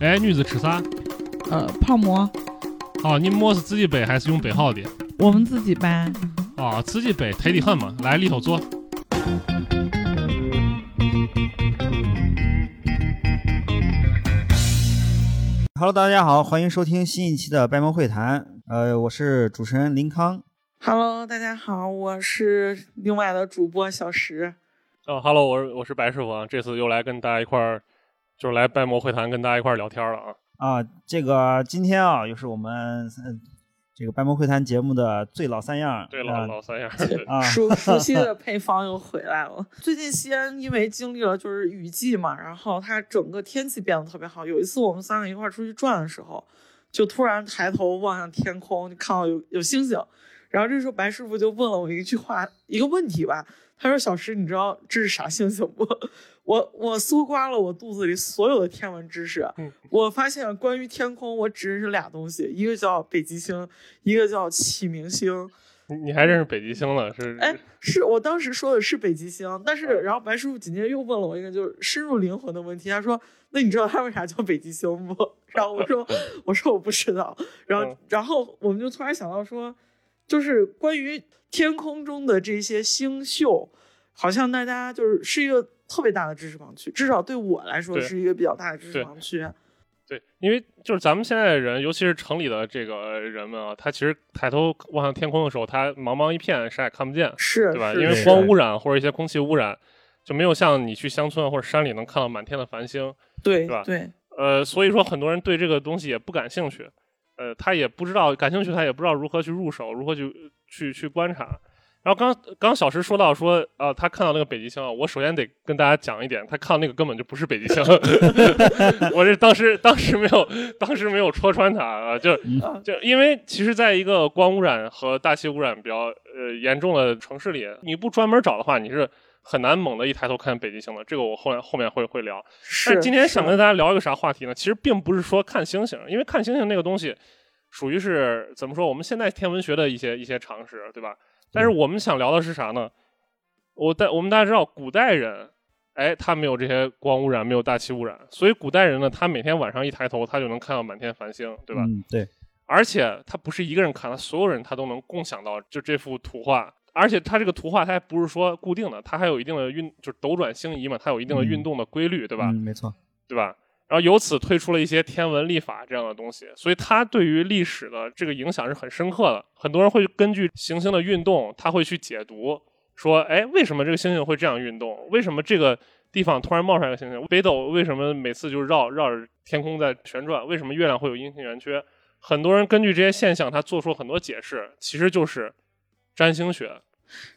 哎，女子吃啥？呃，泡馍，哦，你馍是自己背还是用背好的？我们自己掰。哦，自己背忒的很嘛，来里头坐。Hello，大家好，欢迎收听新一期的掰馍会谈。呃，我是主持人林康。Hello，大家好，我是另外的主播小石。哦哈喽，我是我是白师傅啊，这次又来跟大家一块儿，就是来掰馍会谈，跟大家一块儿聊天了啊。啊，这个今天啊，又是我们、呃、这个掰馍会谈节目的最老三样。对，老啊老三样。熟熟悉的 配方又回来了。最近西安因为经历了就是雨季嘛，然后它整个天气变得特别好。有一次我们三个一块儿出去转的时候，就突然抬头望向天空，就看到有有星星。然后这时候白师傅就问了我一句话，一个问题吧。他说：“小石，你知道这是啥星星不？”我我搜刮了我肚子里所有的天文知识，嗯我发现关于天空，我只认识俩东西，一个叫北极星，一个叫启明星。你你还认识北极星了？是哎，是我当时说的是北极星，但是然后白师傅紧接着又问了我一个就是深入灵魂的问题，他说：“那你知道它为啥叫北极星不？”然后我说：“我说我不知道。”然后嗯然后我们就突然想到说，就是关于天空中的这些星宿，好像大家就是是一个特别大的知识盲区，至少对我来说是一个比较大的知识盲区。对，因为就是咱们现在的人，尤其是城里的这个人们啊，他其实抬头望向天空的时候，他茫茫一片，啥也看不见，是，对吧？因为光污染或者一些空气污染，就没有像你去乡村或者山里能看到满天的繁星。对是吧对呃，所以说很多人对这个东西也不感兴趣，呃，他也不知道感兴趣，他也不知道如何去入手，如何去去去观察。然后刚刚小石说到说，啊，他看到那个北极星啊，我首先得跟大家讲一点，他看到那个根本就不是北极星，我这当时当时没有当时没有戳穿他啊，就啊就因为其实在一个光污染和大气污染比较呃严重的城市里，你不专门找的话，你是很难猛的一抬头看北极星的。这个我后面后面会会聊。但是。今天想跟大家聊一个啥话题呢？其实并不是说看星星，因为看星星那个东西，属于是怎么说？我们现在天文学的一些一些常识，对吧？但是我们想聊的是啥呢？我大我们大家知道，古代人，哎，他没有这些光污染，没有大气污染，所以古代人呢，他每天晚上一抬头，他就能看到满天繁星，对吧？嗯，对，而且他不是一个人看，他所有人他都能共享到就这幅图画，而且他这个图画它还不是说固定的，它还有一定的运，就是斗转星移嘛，它有一定的运动的规律，对吧？嗯，没错。对吧？然后由此推出了一些天文历法这样的东西，所以它对于历史的这个影响是很深刻的。很多人会根据行星的运动，他会去解读，说，哎，为什么这个星星会这样运动？为什么这个地方突然冒出来个星星？北斗为什么每次就绕绕着天空在旋转？为什么月亮会有阴晴圆缺？很多人根据这些现象，他做出了很多解释，其实就是占星学。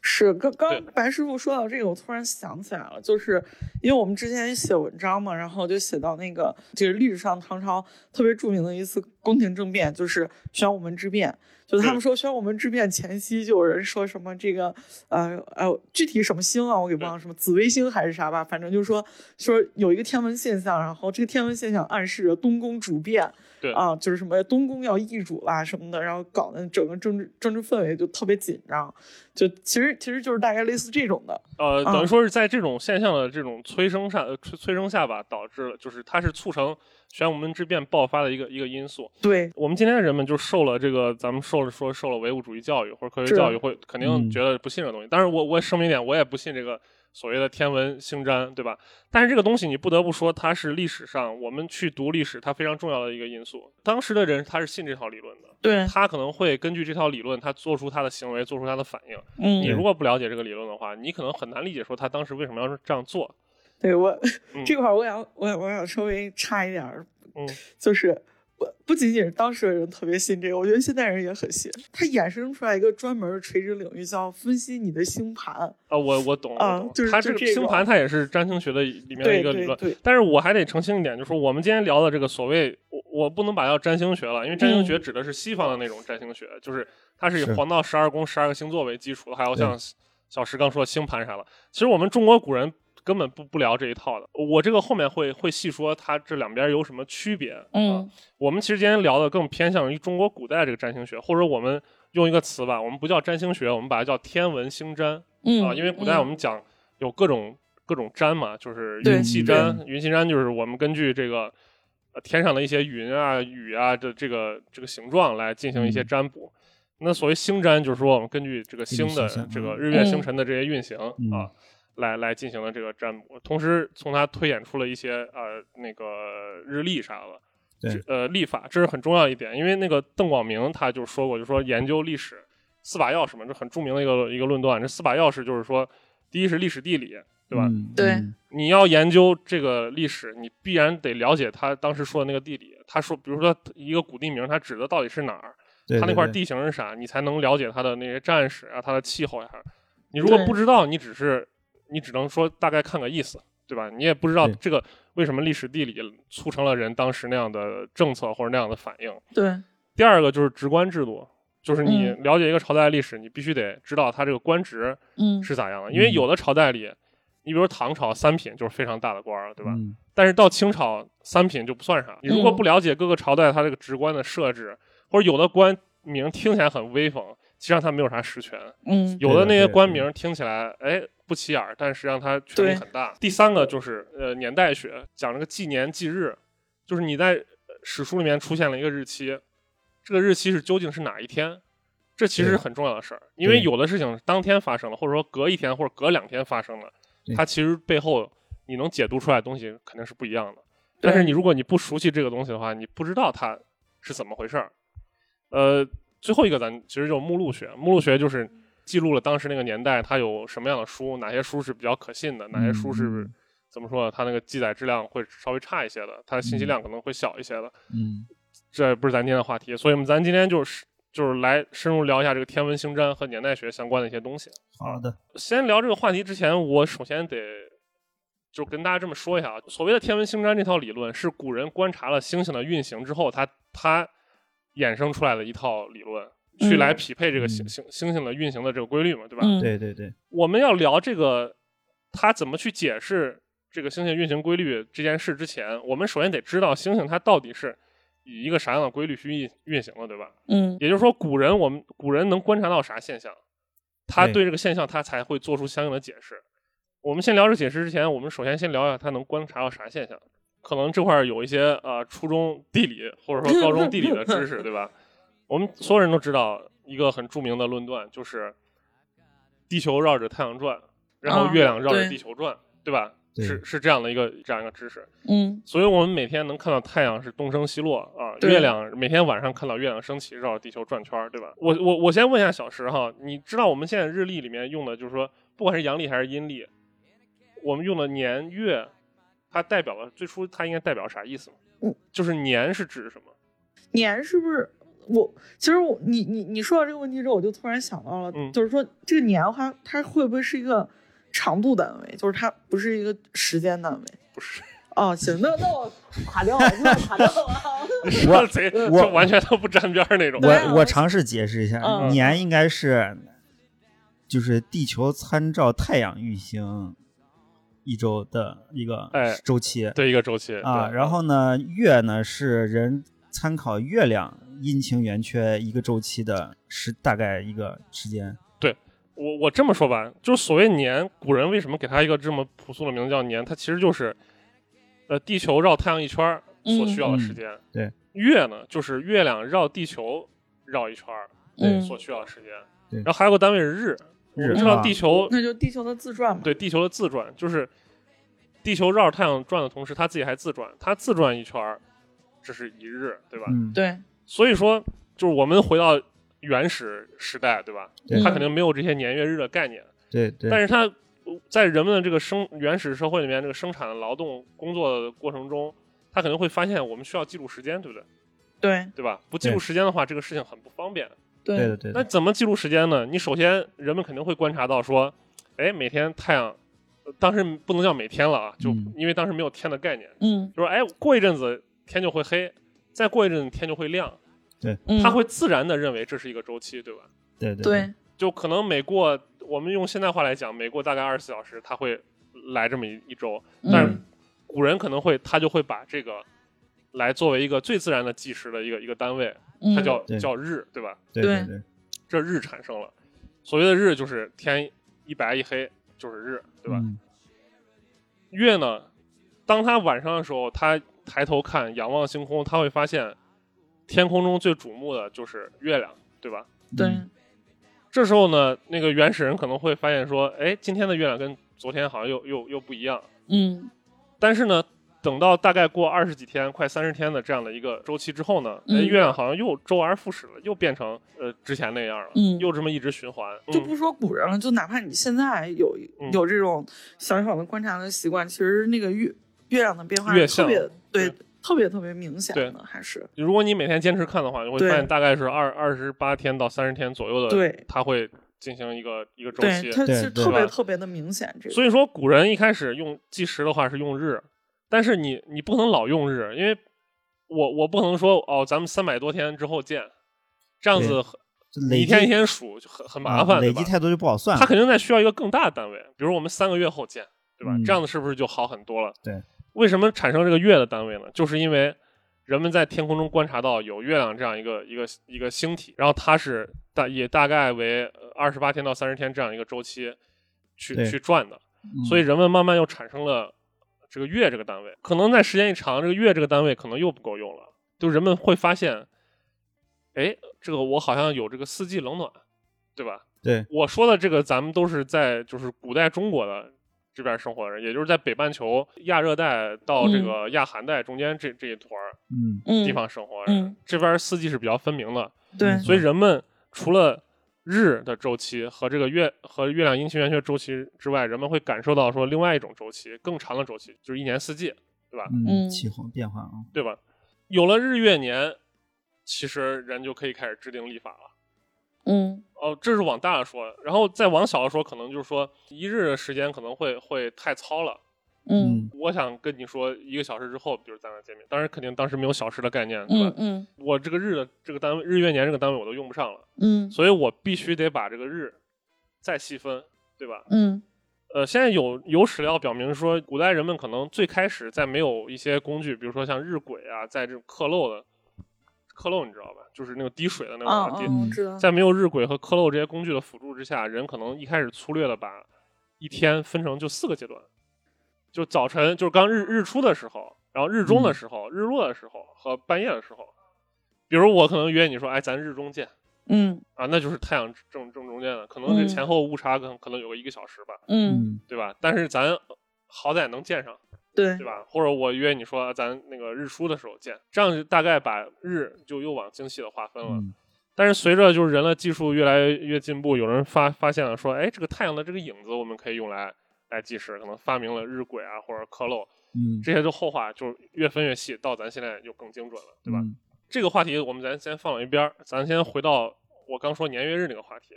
是，刚刚白师傅说到这个，我突然想起来了，就是因为我们之前写文章嘛，然后就写到那个，就是历史上唐朝特别著名的一次宫廷政变，就是玄武门之变。就他们说玄武门之变前夕，就有人说什么这个，呃呃，具体什么星啊，我给忘了，什么紫微星还是啥吧，反正就是说说有一个天文现象，然后这个天文现象暗示着东宫主变，对啊，就是什么东宫要易主啦什么的，然后搞得整个政治政治氛围就特别紧张，就其实其实就是大概类似这种的，呃，等于啊说是在这种现象的这种催生下、呃催催生下吧，导致了就是它是促成玄武门之变爆发的一个一个因素。对，我们今天的人们就受了这个，咱们受了说受了唯物主义教育或者科学教育，会肯定嗯觉得不信这个东西。但是我我也声明一点，我也不信这个所谓的天文星占，对吧？但是这个东西你不得不说，它是历史上我们去读历史它非常重要的一个因素。当时的人他是信这套理论的，对，他可能会根据这套理论，他做出他的行为，做出他的反应。嗯你嗯，如果不了解这个理论的话，你可能很难理解说他当时为什么要这样做。对我、嗯 这块儿我想我想我想稍微差一点儿，嗯，就是不不仅仅是当时的人特别信这个，我觉得现代人也很信。它衍生出来一个专门的垂直领域，叫分析你的星盘。啊，我我懂，啊我懂。就是它这个星盘，它也是占星学的里面的一个理论。对对，但是我还得澄清一点，就是说我们今天聊的这个所谓，我我不能把它叫占星学了，因为占星学指的是西方的那种占星学，就是它是以黄道十二宫、十二个星座为基础的，还有像小石刚说的星盘啥的。其实我们中国古人根本不不聊这一套的。我这个后面会会细说它这两边有什么区别。啊嗯，我们其实今天聊的更偏向于中国古代这个占星学，或者我们用一个词吧，我们不叫占星学，我们把它叫天文星占。嗯啊，因为古代我们讲有各种各种占嘛，就是对云气占，云气占就是我们根据这个呃天上的一些云啊、雨啊的这个这个形状来进行一些嗯占卜。那所谓星占，就是说我们根据这个星的这个嗯日月星辰的这些运行、嗯啊，来来进行了这个占卜，同时从他推演出了一些呃那个日历啥的。对呃历法，这是很重要一点，因为那个邓广明他就说过，就说研究历史四把钥匙嘛，这很著名的一个一个论断。这四把钥匙就是说，第一是历史地理，对吧？嗯对嗯你要研究这个历史，你必然得了解他当时说的那个地理。他说，比如说一个古地名，他指的到底是哪儿？对对对它那块地形是啥？你才能了解他的那些战史啊，他的气候呀。你如果不知道，你只是你只能说大概看个意思，对吧？你也不知道这个为什么历史地理促成了人当时那样的政策或者那样的反应。对，第二个就是职官制度，就是你嗯了解一个朝代历史，你必须得知道它这个官职嗯，是咋样的。因为有的朝代里，你比如说唐朝三品就是非常大的官儿，对吧？嗯但是到清朝三品就不算啥。你如果嗯不了解各个朝代它这个职官的设置，或者有的官名听起来很威风，实际上它没有啥实权；嗯有的那些官名听起来哎不起眼儿，但实际上它权力很大。第三个就是呃年代学，讲这个纪年纪日，就是你在呃史书里面出现了一个日期，这个日期是究竟是哪一天？这其实是很重要的事儿，因为有的事情当天发生了，或者说隔一天或者隔两天发生了，它其实背后你能解读出来的东西肯定是不一样的。但是你如果你不熟悉这个东西的话，你不知道它是怎么回事儿。呃，最后一个咱其实就是目录学，目录学就是记录了当时那个年代它有什么样的书，哪些书是比较可信的，哪些书是、嗯怎么说呢？它那个记载质量会稍微差一些的，它的信息嗯量可能会小一些的。嗯这不是咱今天的话题，所以我们咱今天就是就是来深入聊一下这个天文星占和年代学相关的一些东西。好的，先聊这个话题之前，我首先得就跟大家这么说一下啊，所谓的天文星占这套理论是古人观察了星星的运行之后，它它衍生出来的一套理论，去嗯来匹配这个星嗯星星星的运行的这个规律嘛，对吧？嗯，对对对，我们要聊这个它怎么去解释这个星星运行规律这件事之前，我们首先得知道星星它到底是以一个啥样的规律去运运行的，对吧？嗯也就是说，古人我们古人能观察到啥现象，他对对这个现象他才会做出相应的解释。我们先聊这解释之前，我们首先先聊一下他能观察到啥现象。可能这块儿有一些呃初中地理或者说高中地理的知识，对吧？我们所有人都知道一个很著名的论断，就是地球绕着太阳转，然后啊月亮绕着地球转，对吧？是是这样的一个这样一个知识。嗯所以我们每天能看到太阳是东升西落啊，月亮每天晚上看到月亮升起，绕着地球转圈儿，对吧？我我我先问一下小石哈，你知道我们现在日历里面用的就是说，不管是阳历还是阴历，我们用的年月，它代表了最初它应该代表啥意思吗？嗯，就是年是指什么？年是不是？我其实我你你你说到这个问题之后，我就突然想到了，嗯就是说这个年的话，它会不会是一个长度单位？就是它不是一个时间单位？不是，哦，行，那那我垮掉了，那我垮掉了。我贼我完全都不沾边那种。我我尝试解释一下，嗯年应该是就是地球参照太阳运行一周的一个哎周期对一个周期啊，然后呢，月呢是人参考月亮阴晴圆缺一个周期的时大概一个时间。对我我这么说吧，就是所谓年，古人为什么给它一个这么朴素的名字叫年？它其实就是，呃，地球绕太阳一圈儿所需要的时间。嗯对，月呢，就是月亮绕地球绕一圈儿嗯，所需要的时间。对然后还有个单位是日，我日们知道啊地球、那就地球的自转嘛。对地球的自转，就是地球绕着太阳转的同时，它自己还自转，它自转一圈儿，这是一日，对吧？嗯，对，所以说，就是我们回到原始时代，对吧？对它肯定没有这些年月日的概念。对对，但是它呃在人们的这个生原始社会里面，这个生产劳动工作的过程中，他可能会发现我们需要记录时间，对不对？对对吧？不记录时间的话，这个事情很不方便。对的对的，那怎么记录时间呢？你首先人们肯定会观察到说，哎，每天太阳，呃当时不能叫每天了啊，就嗯因为当时没有天的概念，嗯就说哎，过一阵子天就会黑，再过一阵子天就会亮，对，他会自然的认为这是一个周期，对吧？对对对。就可能每过我们用现代话来讲，每过大概二十四小时，它会来这么一一周。但是嗯古人可能会，他就会把这个来作为一个最自然的计时的一个一个单位，它嗯叫对。叫日，对吧？对对对。对。这日产生了，所谓的日就是天一白一黑就是日，对吧？嗯。月呢，当它晚上的时候，它抬头看，仰望星空，他会发现天空中最瞩目的就是月亮，对吧？对，嗯。这时候呢，那个原始人可能会发现说，哎，今天的月亮跟昨天好像又又又不一样。嗯。但是呢，等到大概过二十几天、快三十天的这样的一个周期之后呢，月亮好像又周而复始了，又变成呃之前那样了，嗯。又这么一直循环。嗯。就不说古人了，就哪怕你现在有嗯。有这种小小的观察的习惯，其实那个月月亮的变化特别对对特别特别明显对的，还是如果你每天坚持看的话，你会发现大概是二二十八天到三十天左右的，对它会进行一个一个周对，期。它是对对吧特别特别的明显。这个，所以说，古人一开始用计时的话是用日，但是你你不能老用日，因为我我不能说哦，咱们三百多天之后见，这样子一天一天数就很很麻啊烦，累积？太多就不好算了。他肯定在需要一个更大的单位，比如我们三个月后见，对吧？嗯这样子是不是就好很多了？对。为什么产生这个月的单位呢？就是因为人们在天空中观察到有月亮这样一个一个一个星体，然后它是大也大概为二十八天到三十天这样一个周期去去转的，嗯所以人们慢慢又产生了这个月这个单位。可能在时间一长，这个月这个单位可能又不够用了，就人们会发现，哎，这个我好像有这个四季冷暖，对吧？对，我说的这个，咱们都是在就是古代中国的这边生活的人，也就是在北半球亚热带到这个亚寒带中间这这一坨儿嗯嗯地方生活的人，嗯这边四季是比较分明的，对所以人们除了日的周期和这个月和月亮阴晴圆缺周期之外，人们会感受到说另外一种周期，更长的周期，就是一年四季，对吧？嗯，嗯气候变化啊，对吧？有了日月年，其实人就可以开始制定历法了。嗯哦，这是往大了说，然后再往小了说，可能就是说一日的时间可能会会太糙了。嗯我想跟你说，一个小时之后，比如咱俩见面，当然肯定当时没有小时的概念，对吧？嗯嗯我这个日的这个单位，日月年这个单位我都用不上了，嗯所以我必须得把这个日再细分，对吧？嗯呃，现在有有史料表明说，古代人们可能最开始在没有一些工具，比如说像日晷啊，在这种刻漏的刻漏，你知道吧？就是那个滴水的那啊种滴，啊，我知道。在没有日晷和刻漏这些工具的辅助之下，人可能一开始粗略的把一天分成就四个阶段，就早晨就是刚日日出的时候，然后日中的时候、日落的时候和半夜的时候。比如我可能约你说，哎，咱日中见嗯啊，那就是太阳正正中间的，可能这嗯前后误差可能可能有个一个小时吧，嗯，嗯对吧？但是咱好歹能见上，对对吧？或者我约你说咱那个日出的时候见，这样就大概把日就又往精细的划分了。嗯但是随着就是人的技术越来越进步，有人发发现了说，哎，这个太阳的这个影子我们可以用来来计时，可能发明了日晷啊或者刻漏，嗯，这些就后话，就是越分越细，到咱现在就更精准了，对吧？嗯这个话题我们咱先放到一边儿，咱先回到我刚说年月日那个话题。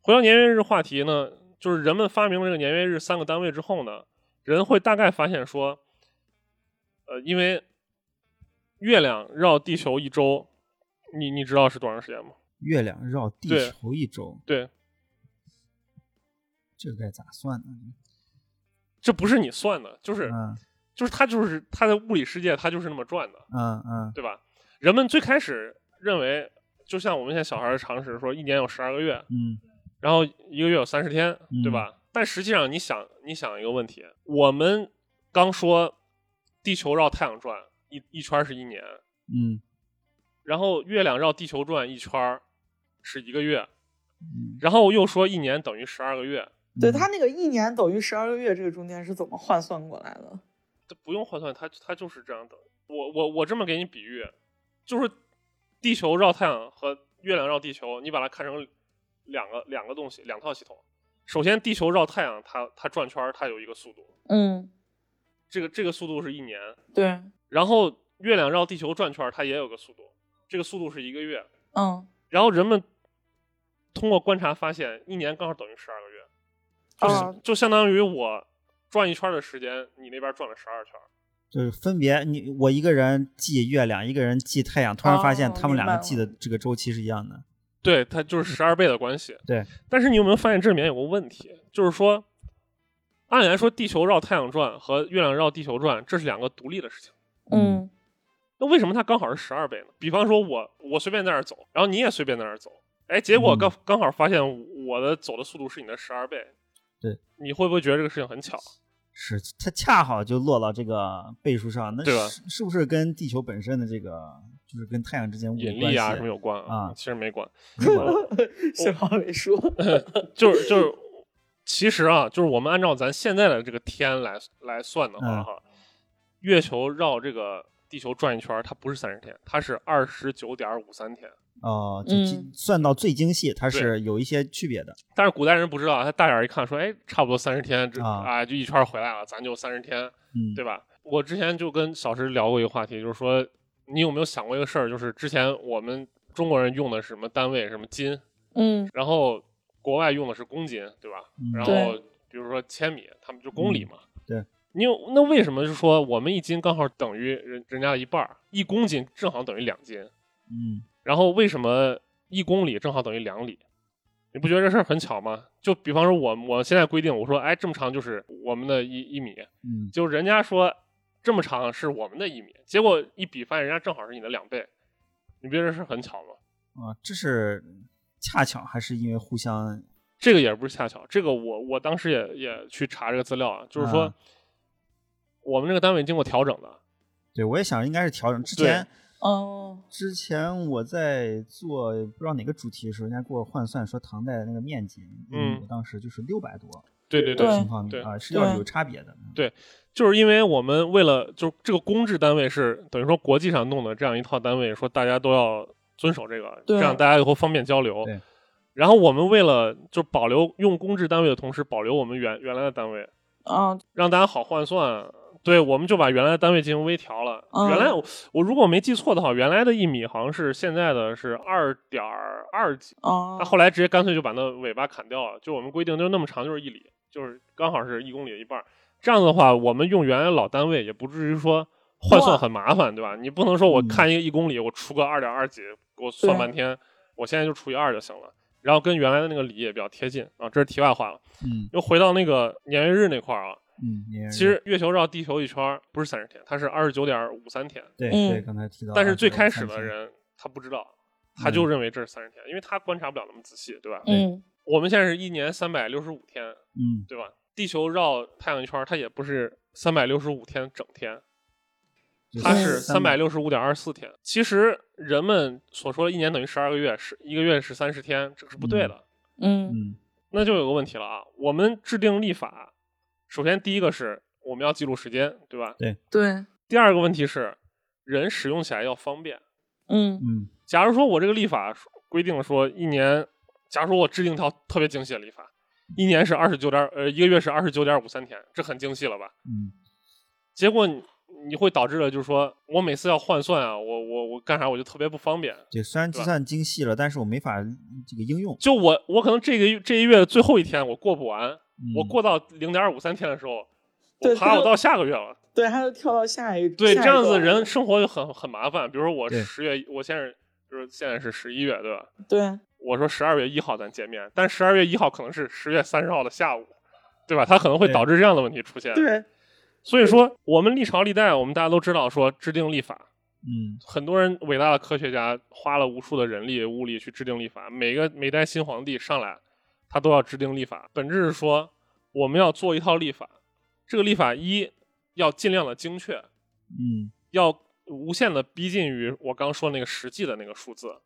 回到年月日话题呢，就是人们发明了这个年月日三个单位之后呢，人会大概发现说，呃，因为月亮绕地球一周，你你知道是多长时间吗？月亮绕地球一周，对，这个该咋算呢？这不是你算的，就是、嗯就是它就是它在物理世界它就是那么转的，嗯嗯对吧？人们最开始认为，就像我们现在小孩的常识说，一年有十二个月，嗯然后一个月有三十天，对嗯吧？但实际上，你想，你想一个问题，我们刚说地球绕太阳转一一圈是一年，嗯然后月亮绕地球转一圈是一个月，嗯，然后又说一年等于十二个月，对他那个一年等于十二个月，这个中间是怎么换算过来的？这不用换算，它它就是这样等。我我我这么给你比喻，就是地球绕太阳和月亮绕地球，你把它看成两个两个东西，两套系统。首先，地球绕太阳，它它转圈儿它有一个速度，嗯，这个这个速度是一年。对，然后月亮绕地球转圈儿，它也有个速度，这个速度是一个月。嗯，然后人们通过观察发现，一年刚好等于十二个月，就是、啊就相当于我转一圈儿的时间，你那边转了十二圈儿。就是分别你我一个人记月亮，一个人记太阳，突然发现哦他们两个记的这个周期是一样的。对，它就是十二倍的关系。对，但是你有没有发现这里面有个问题，就是说，按理来说，地球绕太阳转和月亮绕地球转，这是两个独立的事情。嗯，那为什么它刚好是十二倍呢？比方说我我随便在那儿走，然后你也随便在那儿走，哎，结果嗯刚、刚好发现我的走的速度是你的十二倍，对，你会不会觉得这个事情很巧？是它恰好就落到这个倍数上，那对吧是是不是跟地球本身的这个，就是跟太阳之间引力啊什么有关啊其实没关。幸好没 说。就是就是，其实啊，就是我们按照咱现在的这个天来来算的话嗯哈，月球绕这个地球转一圈儿，它不是三十天，它是二十九点五三天。哦，就算到最精细，它是有一些区别的。但是古代人不知道，他大眼儿一看说，哎，差不多三十天，这啊啊就一圈儿回来了，咱就三十天，嗯，对吧？我之前就跟小石聊过一个话题，就是说，你有没有想过一个事儿，就是之前我们中国人用的是什么单位，什么斤，嗯然后国外用的是公斤，对吧？嗯然后比如说千米，他们就公里嘛。对。你有那为什么就说我们一斤刚好等于人人家的一半儿，一公斤正好等于两斤，嗯，然后为什么一公里正好等于两里？你不觉得这事儿很巧吗？就比方说我我现在规定，我说哎这么长就是我们的一一米，嗯，就人家说这么长是我们的一米，结果一比发现人家正好是你的两倍，你不觉得是很巧吗？啊，这是恰巧还是因为互相这个也不是恰巧，这个我我当时也也去查这个资料啊，就是说、啊我们这个单位经过调整的，对我也想应该是调整。之前哦，之前我在做不知道哪个主题的时候，人家给我换算说唐代的那个面积，嗯我当时就是六百多对对对平方米啊，是要对有差别的。就是因为我们为了就是这个公制单位是等于说国际上弄的这样一套单位，说大家都要遵守这个，这样大家以后方便交流。然后我们为了就保留用公制单位的同时保留我们原原来的单位，啊，让大家好换算。对，我们就把原来的单位进行微调了。嗯原来我我如果没记错的话，原来的一米好像是现在的是二点二几，哦那，后来直接干脆就把那尾巴砍掉了，就我们规定就那么长就是一里，就是刚好是一公里的一半儿。这样的话，我们用原来老单位也不至于说换算很麻烦，对吧？你不能说我嗯看一个一公里，我除个二点二几，给我算半天，我现在就除以二就行了。然后跟原来的那个里也比较贴近啊，这是题外话了。嗯又回到那个年月日那块儿啊，嗯，其实月球绕地球一圈儿不是三十天，它是二十九点五三天。对嗯对，刚才提到，但是最开始的，人他不知道，他嗯就认为这是三十天，因为他观察不了那么仔细，对吧？嗯我们现在是一年三百六十五天，嗯对吧？地球绕太阳一圈，它也不是三百六十五天整天，它是三百百六十五点二四天。其实人们所说的一年等于十二个月，是一个月是三十天，这个是不对的。嗯嗯那就有个问题了啊，我们制定立法，首先第一个是我们要记录时间，对吧？对对，第二个问题是人使用起来要方便。嗯嗯假如说我这个立法规定说一年，假如说我制定一套特别精细的立法，一年是二十九点呃一个月是二十九点五三天，这很精细了吧？嗯结果你你会导致了，就是说我每次要换算啊，我我我干啥我就特别不方便。对，虽然计算精细了，但是我没法这个应用。就我我可能这个月这一月的最后一天我过不完，我嗯过到零点五三天的时候，对爬我到下个月了。对，他就跳到下一对，下一这样子人生活就很很麻烦。比如说我十月，我现在就是现在是十一月，对吧？对我说十二月一号咱见面，但十二月一号可能是十月三十号的下午，对吧？它可能会导致这样的问题出现。对，所以说我们历朝历代，我们大家都知道说制定立法，嗯很多人伟大的科学家花了无数的人力物力去制定立法，每个每代新皇帝上来，他都要制定立法，本质是说我们要做一套立法，这个立法一要尽量的精确，嗯要无限的逼近于我刚说那个实际的那个数字。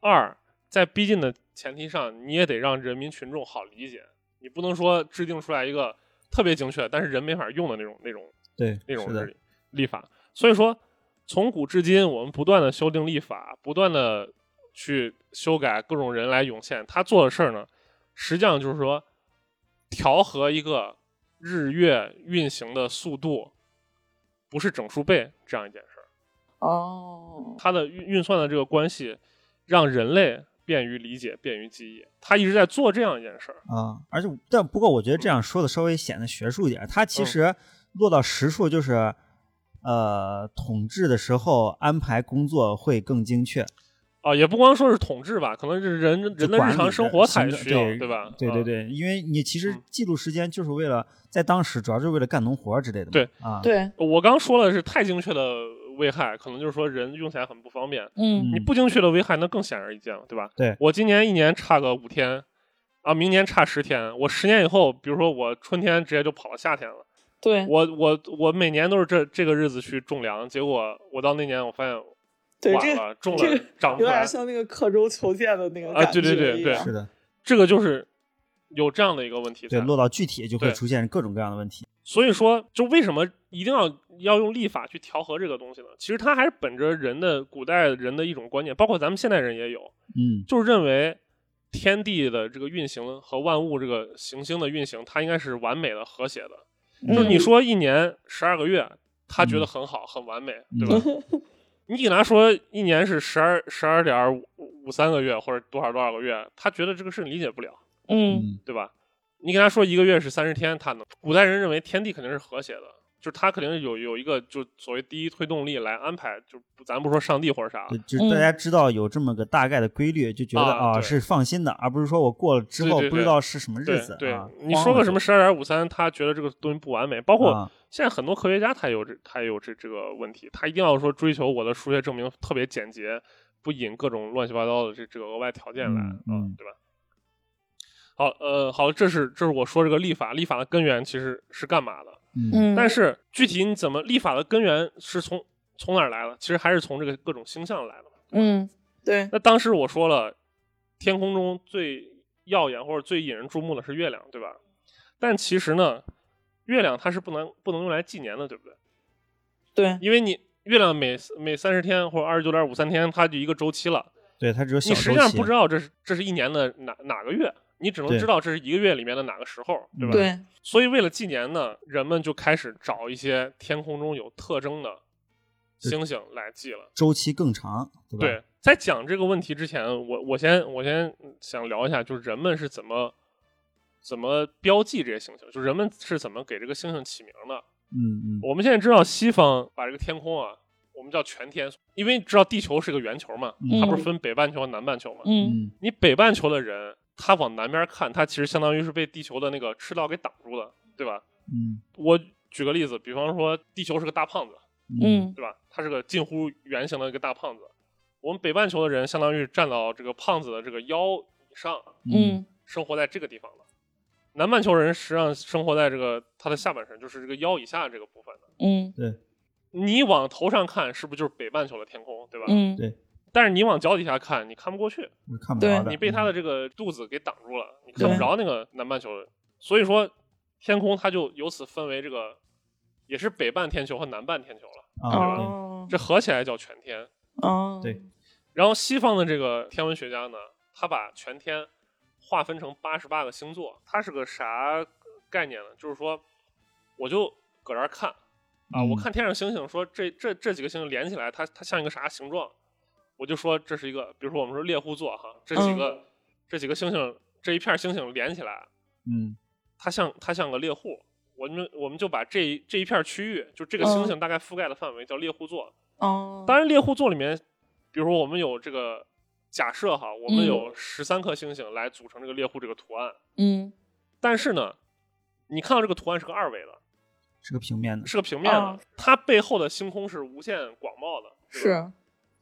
二，在逼近的前提上，你也得让人民群众好理解，你不能说制定出来一个特别精确，但是人没法用的那种那种对那种的立立法。所以说，从古至今，我们不断的修订立法，不断的去修改各种人来涌现。他做的事儿呢，实际上就是说调和一个日月运行的速度，不是整数倍这样一件事儿。哦，它的运运算的这个关系，让人类便于理解、便于记忆。他一直在做这样一件事儿。啊，而且但不过我觉得这样说的稍微显得学术一点，他其实落到实处就是，呃，统治的时候安排工作会更精确。啊，也不光说是统治吧，可能是人人的日常生活才需要，对吧？啊对对对，因为你其实嗯记录时间就是为了在当时主要就是为了干农活之类的嘛。对啊，对，我刚说的是太精确的危害，可能就是说人用起来很不方便。嗯你不精确的危害那更显而易见了，对吧？对我今年一年差个五天，啊，明年差十天，我十年以后，比如说我春天直接就跑到夏天了，对我我我每年都是这这个日子去种粮，结果我到那年我发现对，这晚了，种了这个长不出来有点。像那个刻舟求剑的那个啊感觉对对对对是的，这个就是有这样的一个问题对，。落到具体就会出现各种各样的问题。所以说，就为什么一定要要用立法去调和这个东西呢？其实它还是本着人的古代人的一种观念，包括咱们现代人也有，嗯就是认为天地的这个运行和万物这个行星的运行，它应该是完美的、和谐的。就是你嗯说一年十二个月，他觉得嗯很好、很完美，嗯对吧？你给他说一年是十二十二点五五三个月或者多少多少个月，他觉得这个事情理解不了，嗯嗯对吧？你跟他说一个月是三十天，他能。古代人认为天地肯定是和谐的，就是他肯定是有有一个就所谓第一推动力来安排，就咱不说上帝或者啥，就是大家知道有这么个大概的规律，就觉得啊啊是放心的，而不是说我过了之后不知道是什么日对子对啊。，你说个什么十二点五三，他觉得这个东西不完美，包括啊现在很多科学家他有这他也有这这个问题，他一定要说追求我的数学证明特别简洁，不引各种乱七八糟的这这个额外条件来，嗯嗯对吧？好，呃，好，这是这是我说这个立法，立法的根源其实是干嘛的？嗯嗯，但是具体你怎么立法的根源是从从哪儿来的？其实还是从这个各种星象来的。嗯对那当时我说了，天空中最耀眼或者最引人注目的是月亮，对吧？但其实呢，月亮它是不能不能用来纪年的，对不对？对因为你月亮每每三十天或者二十九点五三天，它就一个周期了，对，它只有小你实际上不知道这是这是一年的哪哪个月，你只能知道这是一个月里面的哪个时候，对吧？对所以为了纪年呢，人们就开始找一些天空中有特征的星星来记了。周期更长，对吧？对，在讲这个问题之前，我我先我先想聊一下，就是人们是怎么怎么标记这些星星，就人们是怎么给这个星星起名的。嗯嗯我们现在知道西方把这个天空啊，我们叫全天，因为知道地球是个圆球嘛，嗯它不是分北半球和南半球嘛。嗯嗯你北半球的人，他往南边看，他其实相当于是被地球的那个赤道给挡住了，对吧？嗯我举个例子，比方说地球是个大胖子，嗯对吧？它是个近乎圆形的一个大胖子。我们北半球的人相当于站到这个胖子的这个腰以上，嗯生活在这个地方了。南半球人实际上生活在这个他的下半身，就是这个腰以下这个部分的。嗯对你往头上看，是不是就是北半球的天空，对吧？嗯对，但是你往脚底下看，你看不过去，你看不对着的。你被它嗯的这个肚子给挡住了，你看不着那个南半球的。所以说，天空它就由此分为这个，也是北半天球和南半天球了。啊，哦这合起来叫全天。哦对然后西方的这个天文学家呢，他把全天划分成八十八个星座，它是个啥概念呢？就是说，我就搁这儿看啊，嗯我看天上星星，说这这这几个星星连起来，它它像一个啥形状？我就说这是一个，比如说我们说猎户座哈，这几个、这几个星星这一片星星连起来，嗯。它像它像个猎户。我们我们就把这一这一片区域，就这个星星大概覆盖的范围叫猎户座。哦。当然，猎户座里面，比如说我们有这个假设哈，我们嗯。有十三颗星星来组成这个猎户这个图案，嗯。但是呢，你看到这个图案是个二维的，是个平面的，是个平。面的，哦。它背后的星空是无限广袤的，是。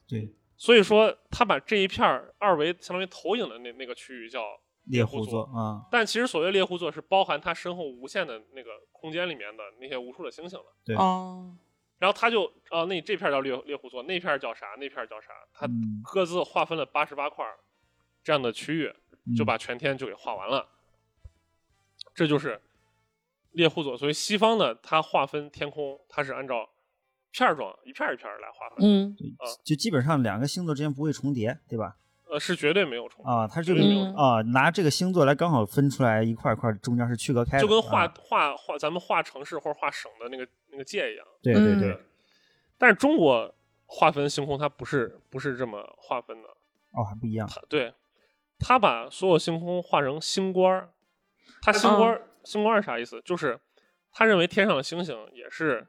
对，所以说他把这一片儿二维相当于投影的那那个区域叫猎户户座座啊，但其实所谓猎户座是包含他身后无限的那个空间里面的那些无数的星星的。对哦然后他就啊，那这片叫猎猎户座，那片叫啥？那片叫啥？他嗯各自划分了八十八块儿这样的区域，就嗯把全天就给画完了。这就是猎户座。所以西方的，它划分天空，它是按照片儿状一片一片来划分，嗯啊就基本上两个星座之间不会重叠，对吧？呃，是绝对没有重叠，啊，它就绝对没有嗯啊拿这个星座来刚好分出来一块一块，中间是区隔开的，就跟画啊画画咱们画城市或者画省的那个那个界一样。嗯对对对，但是中国划分星空，它不是不是这么划分的，哦还不一样，它对，他把所有星空画成星官儿。他星官儿、星官儿是啥意思？就是他认为天上的星星也是呃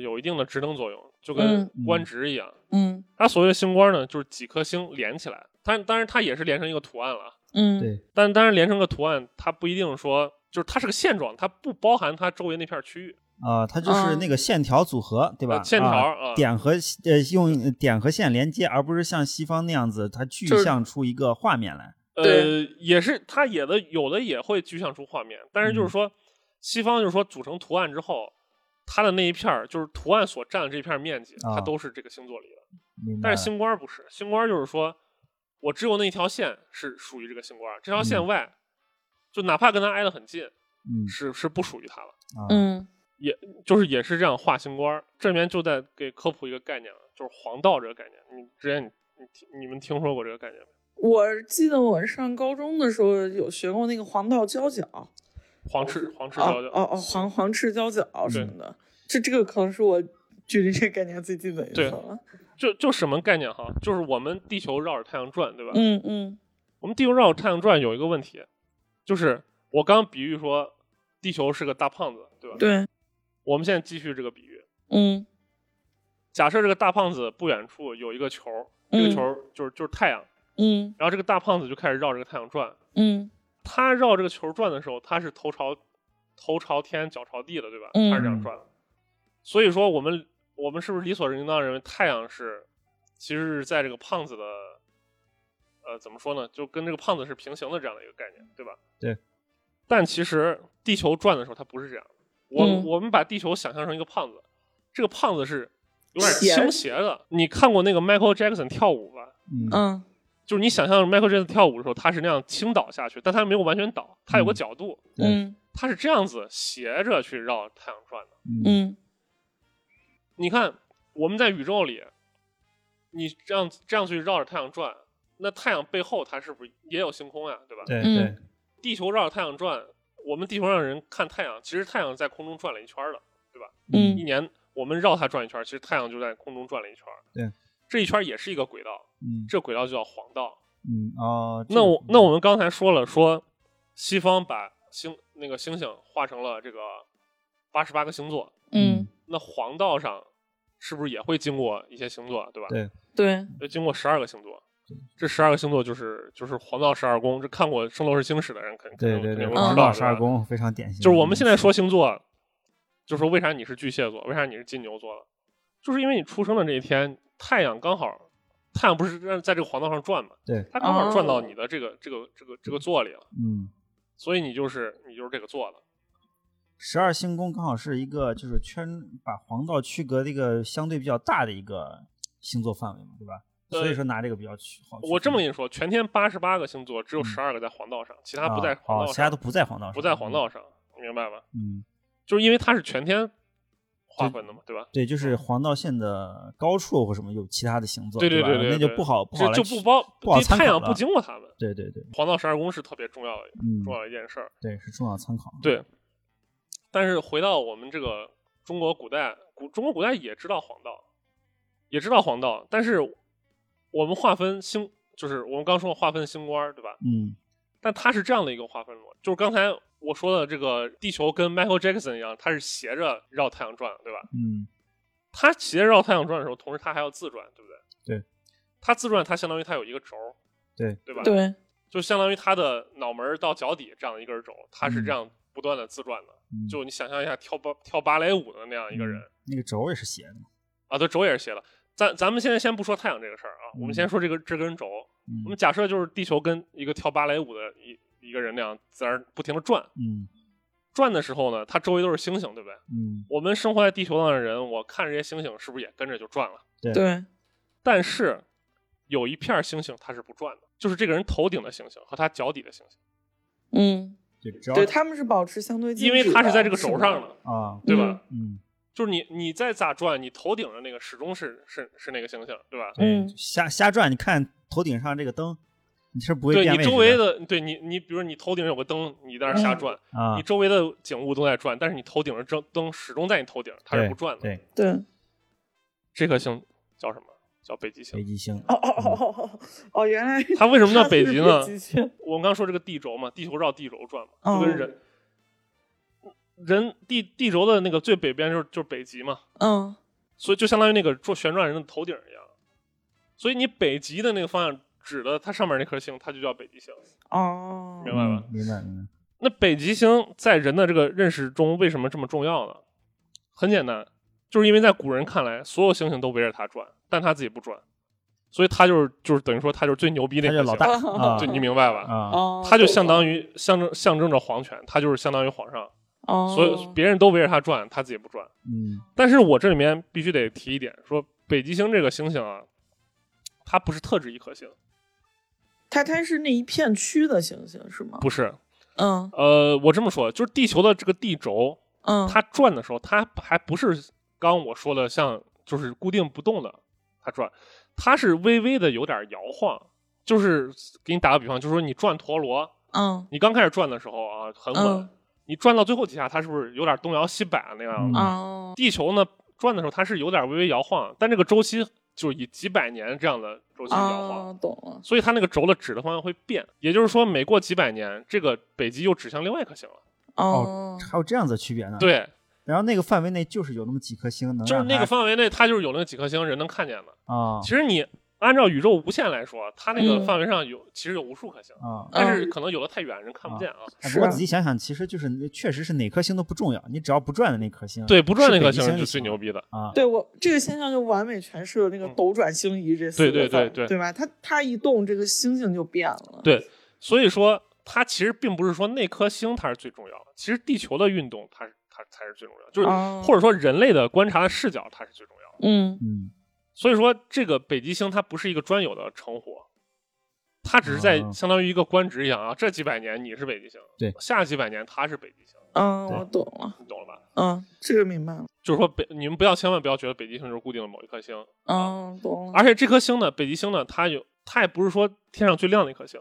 有一定的职能作用，就跟嗯官职一样。嗯它所谓的星官呢，就是几颗星连起来，但当然它也是连成一个图案了。嗯对但当然连成个图案，它不一定说就是它是个线状，它不包含它周围那片区域。啊，它就是嗯那个线条组合，对吧？呃线条啊啊点和呃用点和线连接，而不是像西方那样子，它具象出一个画面来。呃，也是它也的有的也会具象出画面，但是就是嗯说，西方就是说组成图案之后，它的那一片儿就是图案所占的这片面积，它啊都是这个星座里的。但是星官不是，星官就是说我只有那一条线是属于这个星官，这条线嗯外，就哪怕跟它挨得很近，嗯是是不属于它了。嗯，也就是也是这样画星官儿，这里面就在给科普一个概念了，就是黄道这个概念。你之前你你听你们听说过这个概念没？我记得我上高中的时候有学过那个黄道交角，黄赤黄赤哦交角，哦哦，黄黄赤交角什么的，这这个可能是我距离这个概念最近的一对次了。就就什么概念哈？就是我们地球绕着太阳转，对吧？嗯嗯我们地球绕着太阳转有一个问题，就是我刚比喻说地球是个大胖子，对吧？对，我们现在继续这个比喻，嗯假设这个大胖子不远处有一个球，这个嗯球就是就是太阳，嗯然后这个大胖子就开始绕这个太阳转。嗯他绕这个球转的时候，他是头朝头朝天，脚朝地的，对吧？嗯他是这样转的。所以说，我们我们是不是理所应当认为太阳是其实是在这个胖子的呃怎么说呢？就跟这个胖子是平行的这样的一个概念，对吧？对。但其实地球转的时候，它不是这样的。我、嗯我们把地球想象成一个胖子，这个胖子是有点倾斜的。你看过那个 Michael Jackson 跳舞吧？嗯嗯就是你想象 Michael Jackson 跳舞的时候，他是那样倾倒下去，但他没有完全倒，他有个嗯角度，嗯他是这样子斜着去绕太阳转的。嗯嗯你看我们在宇宙里，你这样这样去绕着太阳转，那太阳背后它是不是也有星空呀？对吧？嗯对对，地球绕着太阳转，我们地球上人看太阳，其实太阳在空中转了一圈了，对吧？嗯一年我们绕它转一圈，其实太阳就在空中转了一圈。对，这一圈也是一个轨道，嗯这轨道就叫黄道。嗯啊，那我那我们刚才说了，说西方把星那个星星画成了这个八十八个星座，嗯那黄道上是不是也会经过一些星座，对吧？对对，要经过十二个星座，这十二个星座就是就是黄道十二宫。这看过《圣斗士星矢》的人肯肯定对对对，知道十二宫非常典型。就是我们现在说星座，就说为啥你是巨蟹座，为啥你是金牛座了，就是因为你出生的这一天，太阳刚好，太阳不是在在这个黄道上转嘛，对，它刚好转到哦你的这个、这个这个这个座里了，嗯，所以你就是你就是这个座了。十二星宫刚好是一个就是圈把黄道区隔的一个相对比较大的一个星座范围嘛，对吧？对所以说拿这个比较区好区。我这么跟你说，全天八十八个星座，只有十二个在黄道上，其他不在啊黄道上，哦其他都不在黄道上，不在黄道上，你明白吧？嗯。嗯，就是因为它是全天划分的嘛，对吧？对，就是黄道线的高处或什么有其他的星座，对对吧对那就不好不好就就不包，不好对太阳不经过他们。对对对，黄道十二宫是特别重要的嗯，重要的一件事儿。对是重要参考。对，但是回到我们这个中国古代，古中国古代也知道黄道，也知道黄道，但是我们划分星，就是我们刚说划分星官儿，对吧？嗯但它是这样的一个划分逻辑，就是刚才我说的这个地球跟 Michael Jackson 一样，它是斜着绕太阳转，对吧？嗯它斜着绕太阳转的时候，同时它还要自转，对不对？对。它自转，它相当于它有一个轴，对对吧？。对，就相当于它的脑门到脚底这样的一根轴，它是嗯这样不断的自转的。嗯，就你想象一下跳芭跳芭蕾舞的那样一个人、嗯那个轴也是斜的嘛。啊，对，轴也是斜的。咱咱们现在先不说太阳这个事儿啊，我们嗯先说这个这根轴。嗯我们假设就是地球跟一个跳芭蕾舞的一一个人那样在那儿不停的转，嗯转的时候呢，它周围都是星星，对不对？嗯，我们生活在地球上的人，我看这些星星是不是也跟着就转了？对对，但是有一片星星它是不转的，就是这个人头顶的星星和他脚底的星星，嗯，对，他们是保持相对静因为它是在这个轴上的，啊，对吧？嗯，就是你你再咋转，你头顶的那个始终是是是那个星星，对吧？嗯，瞎瞎转，你看头顶上这个灯，你是不会对变位置你周围的，对你你比如你头顶有个灯，你在那瞎转，啊你，周围的景物都在转，但是你头顶的灯灯始终在你头顶，它是不转的。对，对，这颗星叫什么？叫北极星北。极星，哦哦哦哦哦哦，原来它为什么叫北极呢？极星我们刚说这个地轴嘛，地球绕地轴转嘛，哦就跟人、人地地轴的那个最北边就是就是北极嘛，嗯所以就相当于那个做旋转人的头顶一样。所以你北极的那个方向指的它上面那颗星，它就叫北极星。哦，明白吧嗯明白明白，那北极星在人的这个认识中为什么这么重要呢？很简单，就是因为在古人看来，所有星星都围着它转，但它自己不转，所以他就是就是等于说他就是最牛逼那颗星，老大就你明白吧？啊，哦，他就相当于象征象征着皇权，他就是相当于皇上，哦，所以别人都围着它转，他自己不转。嗯但是我这里面必须得提一点，说北极星这个星星啊，它不是特指一颗星，它它是那一片区的星星是吗？不是。嗯呃，我这么说，就是地球的这个地轴，嗯，它转的时候，它还不是刚我说的像就是固定不动的它转，它是微微的有点摇晃。就是给你打个比方，就是说你转陀螺，嗯你刚开始转的时候啊很稳，嗯你转到最后几下，它是不是有点东摇西摆那样子？地球呢转的时候，它是有点微微摇晃，但这个周期就是以几百年这样的周期摇晃，哦，懂了。所以它那个轴的指的方向会变。也就是说，每过几百年，这个北极又指向另外一颗星了。哦，还有这样子的区别呢？。对，然后那个范围内就是有那么几颗星能就是那个范围内，它就是有那几颗星人能看见的。啊其实你按照宇宙无限来说，它那个嗯范围上有其实有无数颗星，啊。但是可能有的太远，人看不见啊。哎不过仔细想想，其实就是确实是哪颗星都不重要，你只要不转的那颗星，对，不转那颗星星是最牛逼的。啊。对我这个现象就完美诠释了那个嗯斗转星移这四对个字对对对对对吧？它它一动，这个星星就变了。对，所以说它其实并不是说那颗星它是最重要的，其实地球的运动它是它才是最重要的，就是、哦或者说人类的观察的视角它是最重要的。嗯嗯所以说这个北极星它不是一个专有的称呼，它只是在哦相当于一个官职一样啊，这几百年你是北极星，对下几百年它是北极星，嗯，我懂了。你懂了吧？嗯，这个明白了。就是说北你们不要千万不要觉得北极星就是固定的某一颗星，嗯，懂了。而且这颗星呢，北极星呢，它有它也不是说天上最亮的一颗星，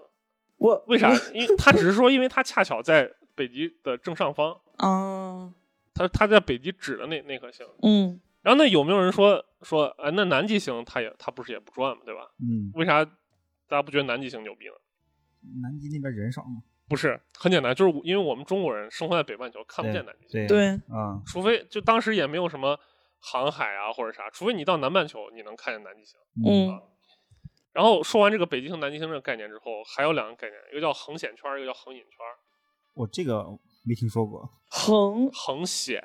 我为啥？因为它只是说，因为它恰巧在北极的正上方，嗯它它在北极指的那那颗星。嗯然后那有没有人说说，哎，那南极星它也它不是也不转嘛，对吧？嗯，为啥大家不觉得南极星牛逼呢？南极那边人少吗？不是，很简单，就是因为我们中国人生活在北半球，看不见南极星，对对，啊，除非就当时也没有什么航海啊或者啥，除非你到南半球，你能看见南极星。嗯然后说完这个北极星、南极星这个概念之后，还有两个概念，一个叫恒显圈，一个叫恒隐圈。我这个没听说过，恒恒显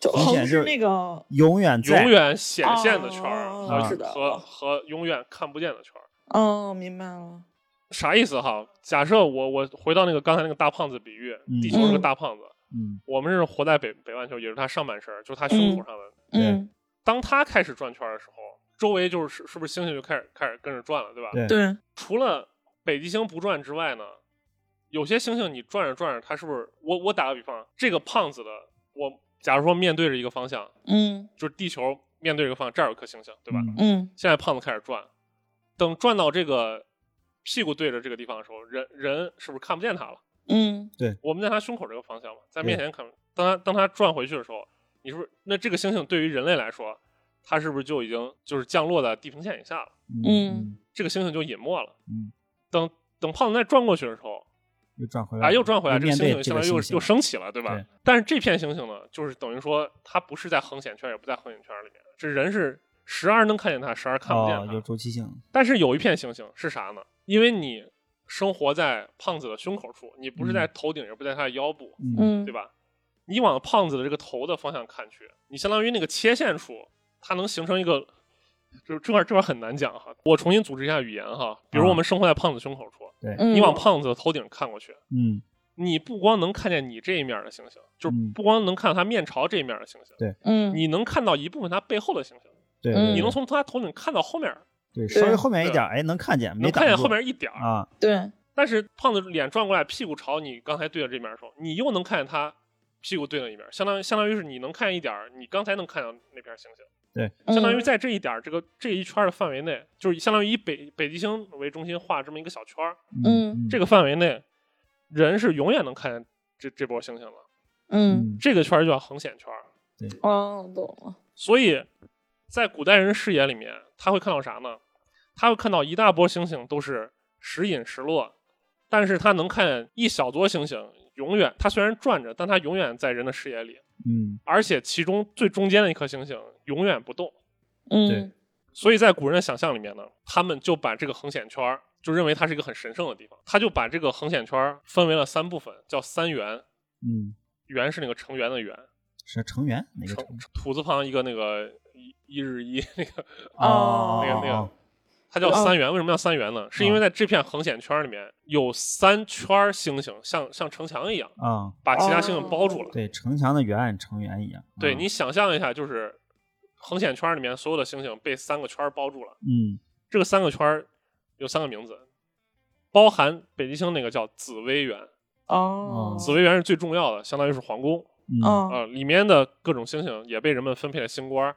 就是那个永远永远显现的圈儿是的和和永远看不见的圈儿，哦，明白了。啥意思哈？假设我我回到那个刚才那个大胖子比喻，嗯地球是个大胖子，嗯我们是活在北北半球，也是他上半身，就是他胸口上的。嗯，当他开始转圈儿的时候，周围就是是不是星星就开始开始跟着转了，对吧？对对，除了北极星不转之外呢，有些星星你转着转着，它是不是？我我打个比方，这个胖子的，我假如说面对着一个方向，嗯就是地球面对着一个方向，这儿有颗星星，对吧？嗯嗯现在胖子开始转，等转到这个屁股对着这个地方的时候，人人是不是看不见他了？嗯对我们在他胸口这个方向嘛，在面前看，当他当他转回去的时候，你是不是那这个星星对于人类来说，它是不是就已经就是降落在地平线以下了？嗯这个星星就隐没了。嗯，等等胖子再转过去的时候，又转回来，啊，又转回来，这个星星相当于又又升起了，对吧？对但是这片星星呢，就是等于说它不是在恒显圈，也不在恒显圈里面，这人是时而能看见它，时而看不见哦，有周期性，但是有一片星星是啥呢？因为你生活在胖子的胸口处，你不是在头顶，也不在他的腰部，嗯嗯，对吧？你往胖子的这个头的方向看去，你相当于那个切线处，它能形成一个，就是这块这块很难讲哈。我重新组织一下语言哈，比如啊我们生活在胖子胸口处，嗯。你往胖子的头顶看过去，嗯。你不光能看见你这一面的星星，就是嗯。不光能看到他面朝这一面的星星，对。嗯。你能看到一部分他背后的星星，对，嗯。你能从他头顶看到后面，对稍微后面一点，哎，能看见，能看见后面一点儿。啊，对，但是胖子脸转过来，屁股朝你刚才对的这面的时候，你又能看见他屁股对的一面，相当于相当于是你能看见一点，你刚才能看到那片星星，相当于嗯在这一点儿这个这一圈儿的范围内，就是相当于以北北极星为中心画这么一个小圈儿，嗯这个范围内，人是永远能看见这这波星星的。嗯这个圈儿就叫恒显圈儿。哦，懂了。所以，在古代人视野里面，他会看到啥呢？他会看到一大波星星都是时隐时落，但是他能看见一小撮星星，永远它虽然转着，但它永远在人的视野里，嗯。而且其中最中间的一颗星星永远不动。嗯。对。所以在古人的想象里面呢，他们就把这个恒显圈儿就认为它是一个很神圣的地方，他就把这个恒显圈儿分为了三部分，叫三元。嗯，元是那个成员的元，是成员？哪个成成？土字旁一个那个一一日一那个哦那个那个哦它叫哦三元。为什么叫三元呢？是因为在这片横线圈里面有三圈星星，像像城墙一样，啊，把其他星星包住了。对，城墙的圆按成圆一样。啊对你想象一下，就是横线圈里面所有的星星被三个圈儿包住了。嗯这个三个圈儿有三个名字，包含北极星那个叫紫微垣，哦，紫微垣是最重要的，相当于是皇宫嗯里面的各种星星也被人们分配了星官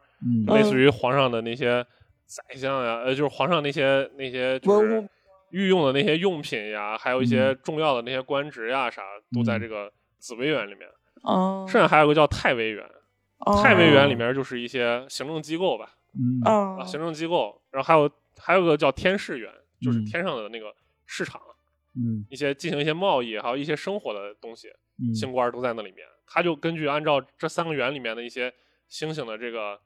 类似于皇上的那些宰相呀，呃，就是皇上那些那些就是御用的那些用品呀，还有一嗯。些重要的那些官职呀啥，都在这个紫微园里面。哦，剩下还有个叫太微园，哦。太微园里面就是一些行政机构吧，嗯。行政机构，然后还有还有个叫天市园，就是嗯。天上的那个市场，嗯。一些进行一些贸易，还有一些生活的东西，嗯。星官都在那里面。他就根据按照这三个园里面的一些星星的这个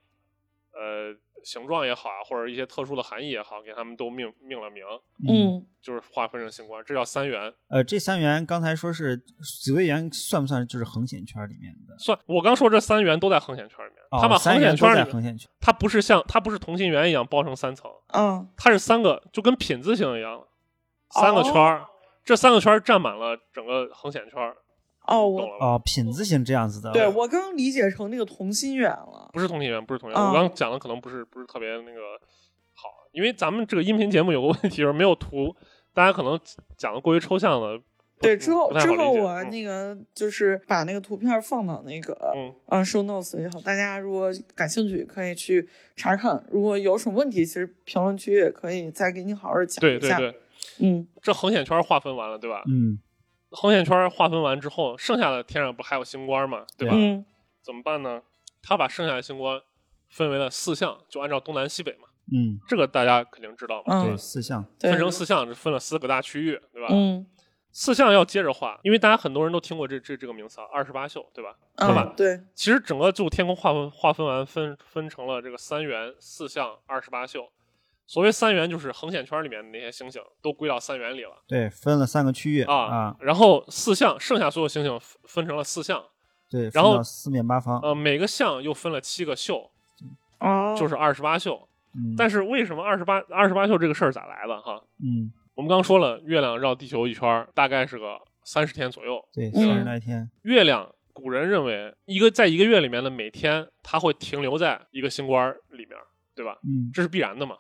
呃形状也好啊，或者一些特殊的含义也好，给他们都命命了名，嗯就是划分成星官，这叫三元。呃，这三元刚才说是紫微垣，算不算就是横线圈里面的？算我刚说这三元都在横线圈里面，哦它把横线三元都圈里面，在横线圈。它不是像它不是同心圆一样包成三层，嗯它是三个，就跟品字形一样，三个圈儿，哦这三个圈儿占满了整个横线圈儿，哦，我？哦，品字形这样子的。对我刚理解成那个同心圆了。不是同心圆，不是同心圆。哦我刚刚讲的可能不是不是特别那个好，因为咱们这个音频节目有个问题就是没有图，大家可能讲的过于抽象了。对，之后之后我嗯那个就是把那个图片放到那个嗯啊 show notes 也好，大家如果感兴趣可以去查看。如果有什么问题，其实评论区也可以再给你好好讲一下。对对对，嗯这横线圈划分完了，对吧？嗯横线圈划分完之后，剩下的天上不还有星官吗？对吧？嗯怎么办呢？他把剩下的星官分为了四象，就按照东南西北嘛。嗯，这个大家肯定知道嘛。对，嗯，四象。分成四象，分了四个大区域，对吧？嗯四象要接着画，因为大家很多人都听过这这这个名词啊，二十八宿，对吧？对吧嗯，对，其实整个就天空划分划分完分分成了这个三元、四象、二十八宿。所谓三元，就是横线圈里面的那些星星都归到三元里了对，分了三个区域啊。啊，然后四象，剩下所有星星分分成了四象，对，然后四面八方。呃，每个象又分了七个宿，哦，就是二十八宿。嗯，但是为什么二十八二十八宿这个事儿咋来的哈？嗯，我们刚说了，月亮绕地球一圈儿大概是个三十天左右。对，嗯三十来天。月亮，古人认为一个在一个月里面的每天，它会停留在一个星官儿里面，对吧？嗯，这是必然的嘛，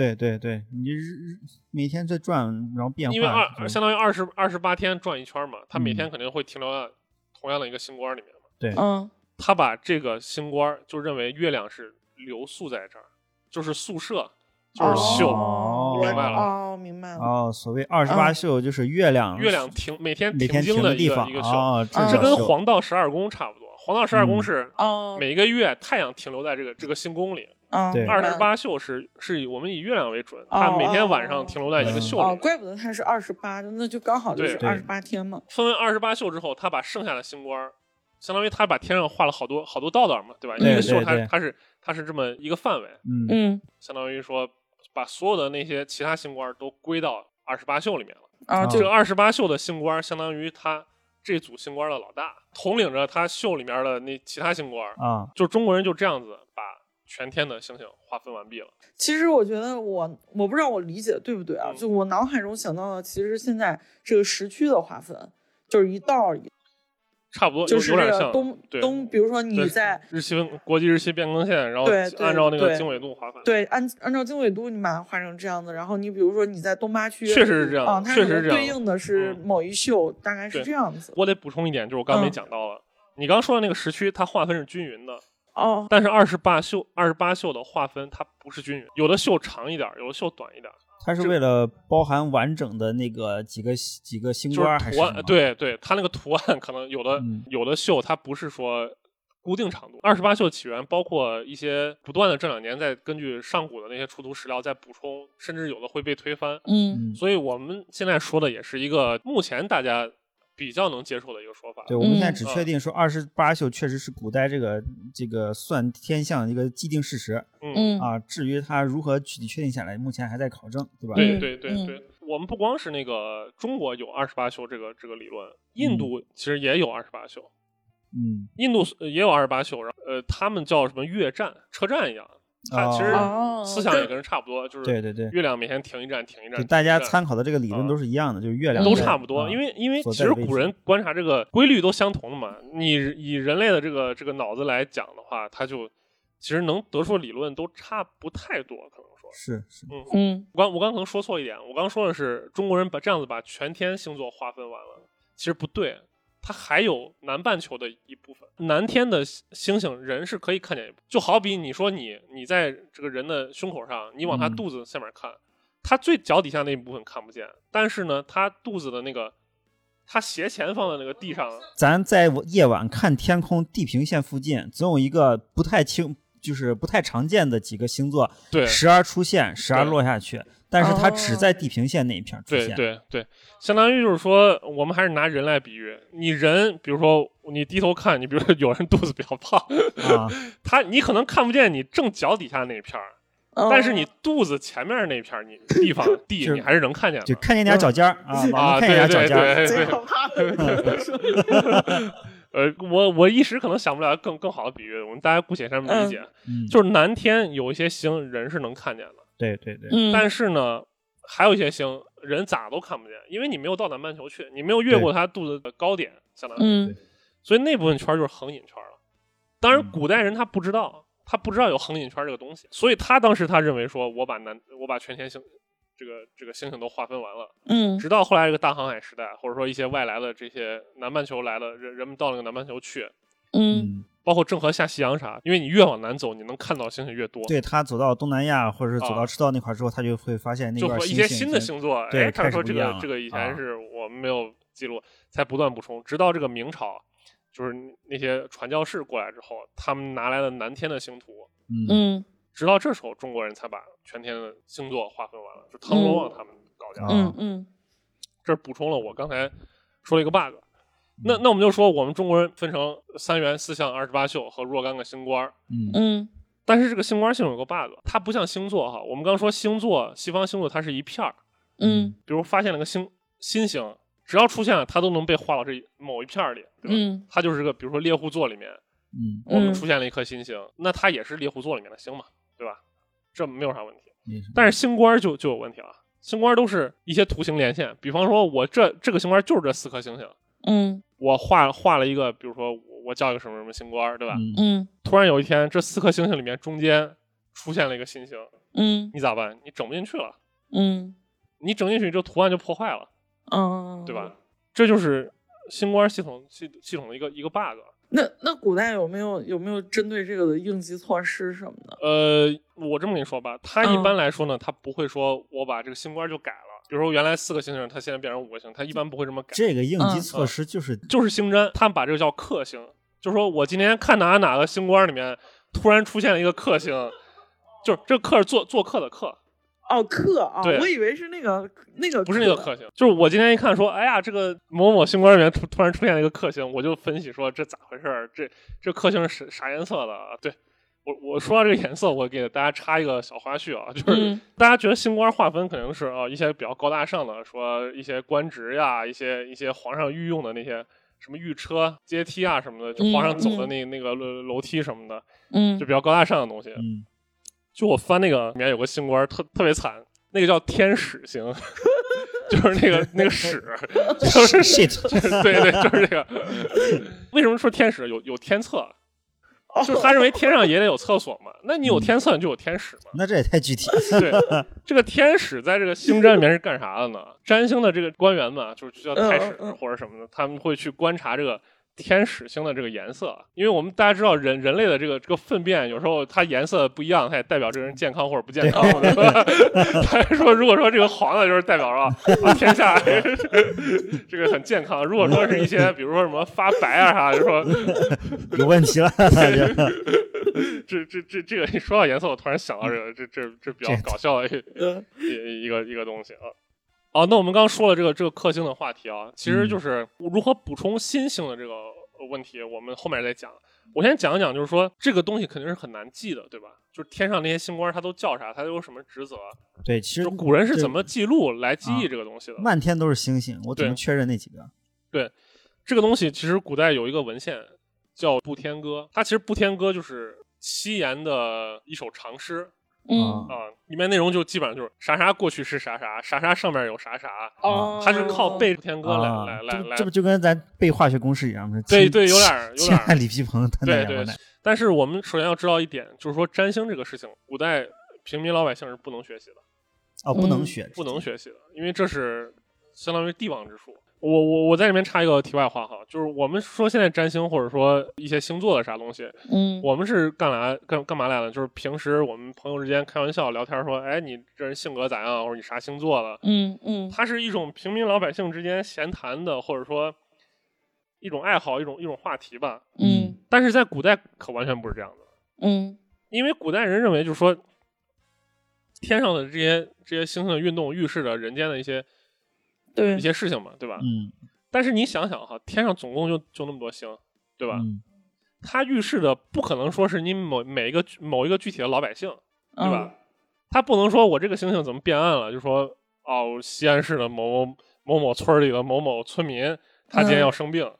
对对对，你日日每天在转，然后变化。因为二相当于二十二十八天转一圈嘛，它每嗯天肯定会停留在同样的一个星官儿里面嘛。对，嗯他把这个星官儿就认为月亮是留宿在这儿，就是宿舍，就是宿。哦，明白了哦，明白了。哦，所谓二十八宿就是月亮，月亮停每天每天经的停的地方一个一个宿，哦，嗯这跟黄道十二宫差不多。黄道十二宫嗯是哦，每个月太阳停留在这个这个星宫里，嗯，对。明白了二十八宿是是以我们以月亮为准，它每天晚上停留在一个宿哦，怪不得它是二十八，那就刚好就是二十八天嘛。分为二十八宿之后，他把剩下的星官，相当于他把天上画了好多好多道道嘛，对吧？对一个宿它它是它是这么一个范围，嗯。嗯，相当于说把所有的那些其他星官都归到二十八宿里面了。啊，这个二十八宿的星官相当于他这组星官的老大，统领着他宿里面的那其他星官。啊，就中国人就这样子把全天的星星划分完毕了。其实我觉得我我不知道我理解的对不对啊？嗯就我脑海中想到的，其实现在这个时区的划分，就是一道儿一，差不多就是有有点像这个东东，比如说你在日期分国际日期变更线，然后按照那个经纬度划分。对按按照经纬度你把它画成这样子，然后你比如说你在东八区，确实是这样，确实是这样。对应的是嗯某一宿，大概是这样子。我得补充一点，就是我刚刚没嗯讲到了，你刚说的那个时区，它划分是均匀的，哦，但是二十八宿二十八宿的划分它不是均匀，有的宿长一点，有的宿短一点，这它是为了包含完整的那个几个几个星就官还是图案对对，它那个图案可能有的、嗯有的宿它不是说。固定长度，二十八宿起源包括一些不断的这两年在根据上古的那些出土史料在补充，甚至有的会被推翻。嗯嗯，所以我们现在说的也是一个目前大家比较能接受的一个说法。对，我们现在嗯只确定说二十八宿确实是古代这个这个算天象一个既定事实嗯，嗯啊，至于它如何具体确定下来，目前还在考证，对吧？对对对对，我们不光是那个中国有二十八宿这个这个理论，印嗯度其实也有二十八宿，嗯印度呃也有二十八宿，然后呃，他们叫什么月站车站一样，它其实哦思想也跟人差不多，就是对对对，月亮每天停一站停一站，大家参考的这个理论都是一样的，就是月亮都差不多，啊因为因为其实古人观察这个规律都相同的嘛。你以人类的这个这个脑子来讲的话，它就其实能得出的理论都差不太多，可能说。是是，嗯，嗯我刚我刚可能说错一点，我刚说的是中国人把这样子把全天星座划分完了，其实不对，它还有南半球的一部分，南天的星星人是可以看见一部分，就好比你说你你在这个人的胸口上，你往他嗯。肚子下面看，他最脚底下那一部分看不见，但是呢，他肚子的那个他斜前方的那个地上，咱在夜晚看天空地平线附近，总有一个不太清，就是不太常见的几个星座，对时而出现，时而落下去，但是它只哦在地平线那一片出对现。对对，相当于就是说，我们还是拿人来比喻，你人，比如说你低头看，你比如说有人肚子比较胖。啊，他你可能看不见你正脚底下那一片儿，哦但是你肚子前面那一片儿，你地方 地你还是能看见的。就看见点脚尖儿啊，看见对对点脚尖儿。对对，贼可怕的。呃，我我一时可能想不了更更好的比喻，我们大家姑且这么理解，嗯，就是南天有一些星人是能看见的，对对对，嗯，但是呢，还有一些星人咋都看不见，因为你没有到南半球去，你没有越过它肚子的高点，相当于，嗯。所以那部分圈儿就是恒隐圈儿了。当然，嗯。古代人他不知道，他不知道有恒隐圈儿这个东西，所以他当时他认为说，我把南我把全天星这个这个星星都划分完了。嗯。直到后来这个大航海时代，或者说一些外来的这些南半球来了人人们到那个南半球去，嗯。嗯，包括郑和下西洋啥，因为你越往南走，你能看到星星越多，对他走到东南亚或者是走到啊赤道那块儿之后，他就会发现那就和块儿星一些新的星座，对哎，他说这个这个以前啊是我们没有记录，才不断补充，直到这个明朝，就是那些传教士过来之后，他们拿来了南天的星图，嗯嗯直到这时候中国人才把全天的星座划分完了，就汤若望他们搞掉的。啊嗯嗯这补充了我刚才说了一个 bug。那那我们就说，我们中国人分成三元、四象、二十八宿和若干个星官儿。嗯嗯但是这个星官系统有个 bug，它不像星座哈。我们刚说星座，西方星座它是一片儿，嗯比如发现了个星新星，只要出现了，它都能被划到这某一片儿里，对吧？嗯它就是个，比如说猎户座里面，嗯，我们嗯出现了一颗新星，那它也是猎户座里面的星嘛，对吧？这没有啥问题。但是星官就就有问题了，星官都是一些图形连线，比方说我这这个星官就是这四颗星星，嗯我画画了一个，比如说我我叫一个什么什么星官，对吧？嗯嗯突然有一天，这四颗星星里面中间出现了一个新星，嗯你咋办？你整不进去了，嗯你整进去，这图案就破坏了，嗯，对吧？？这就是星官系统系系统的一个一个 bug。那那古代有没有有没有针对这个的应急措施什么的？呃，我这么跟你说吧，他一嗯般来说呢，它不会说我把这个星官就改了，比如说原来四个星星，它现在变成五个星，它一般不会这么改。这个应急嗯措施就是就是星占，他们把这个叫克星，就是说我今天看哪哪个星官里面突然出现了一个克星，就是这个克是做做客的客，哦，克啊，我以为是那个那个，不是那个克星，就是我今天一看说，哎呀，这个某某星官里面突突然出现了一个克星，我就分析说这咋回事儿？这这克星是啥啥颜色的啊？对我我说到这个颜色，我给大家插一个小花絮啊，就是。嗯大家觉得星官划分肯定是啊、一些比较高大上的，说一些官职呀，一些一些皇上御用的那些什么御车、阶梯啊什么的，就皇上走的那、那个楼楼梯什么的，嗯就比较高大上的东西。嗯就我翻那个里面有个星官特特别惨，那个叫天使星，就是那个那个屎，就是 shit，对对，就是这个。为什么说天使有有天策？哦就是他认为天上也得有厕所嘛，那你有天厕你就有天使嘛。那这也太具体了。对，这个天使在这个星占里面是干啥的呢？占星的这个官员嘛，就是叫太史或者什么的，他们会去观察这个天使星的这个颜色，因为我们大家知道人人类的这个这个粪便有时候它颜色不一样，它也代表这个人健康或者不健康，对吧？他说如果说这个黄的，就是代表着啊天下这个很健康；如果说是一些比如说什么发白啊啥，就说 有问题了，这这这这个一说到颜色，我突然想到这个这这这比较搞笑的一一个一个东西啊。哦，那我们刚刚说了这个这个克星的话题啊，其实就是如何补充新星的这个问题，我们后面再讲。我先讲一讲，就是说这个东西肯定是很难记的，对吧？就是天上那些星官，他都叫啥？他都有什么职责？对，其实古人是怎么记录来记忆啊这个东西的？漫天都是星星，我只能确认那几个？对这个东西其实古代有一个文献叫《步天歌》，它其实《步天歌》就是七言的一首长诗嗯啊，里面内容就基本上就是啥啥过去是啥啥，啥啥上面有啥啥，哦，它是靠背天歌来啊来来来这不这不就跟咱背化学公式一样吗？对对有点儿有点儿氦锂铍硼碳对对氮氧化钠。但是我们首先要知道一点，就是说占星这个事情，古代平民老百姓是不能学习的，哦，不能嗯学，不能学习的，因为这是相当于帝王之术。我我我在这边插一个题外话哈，就是我们说现在占星或者说一些星座的啥东西，嗯我们是干来干干嘛来了？就是平时我们朋友之间开玩笑聊天说，哎，你这人性格咋样，或者你啥星座的？嗯嗯它是一种平民老百姓之间闲谈的，或者说一种爱好，一种一种话题吧。嗯但是在古代可完全不是这样的。嗯因为古代人认为，就是说，天上的这些这些星星的运动预示着人间的一些对一些事情嘛，对吧？嗯，但是你想想哈，天上总共就就那么多星，对吧？嗯它预示的不可能说是你某每一个某一个具体的老百姓，对嗯吧？它不能说我这个星星怎么变暗了，就说哦，西安市的某某某某村里的某某村民他今天嗯要生病，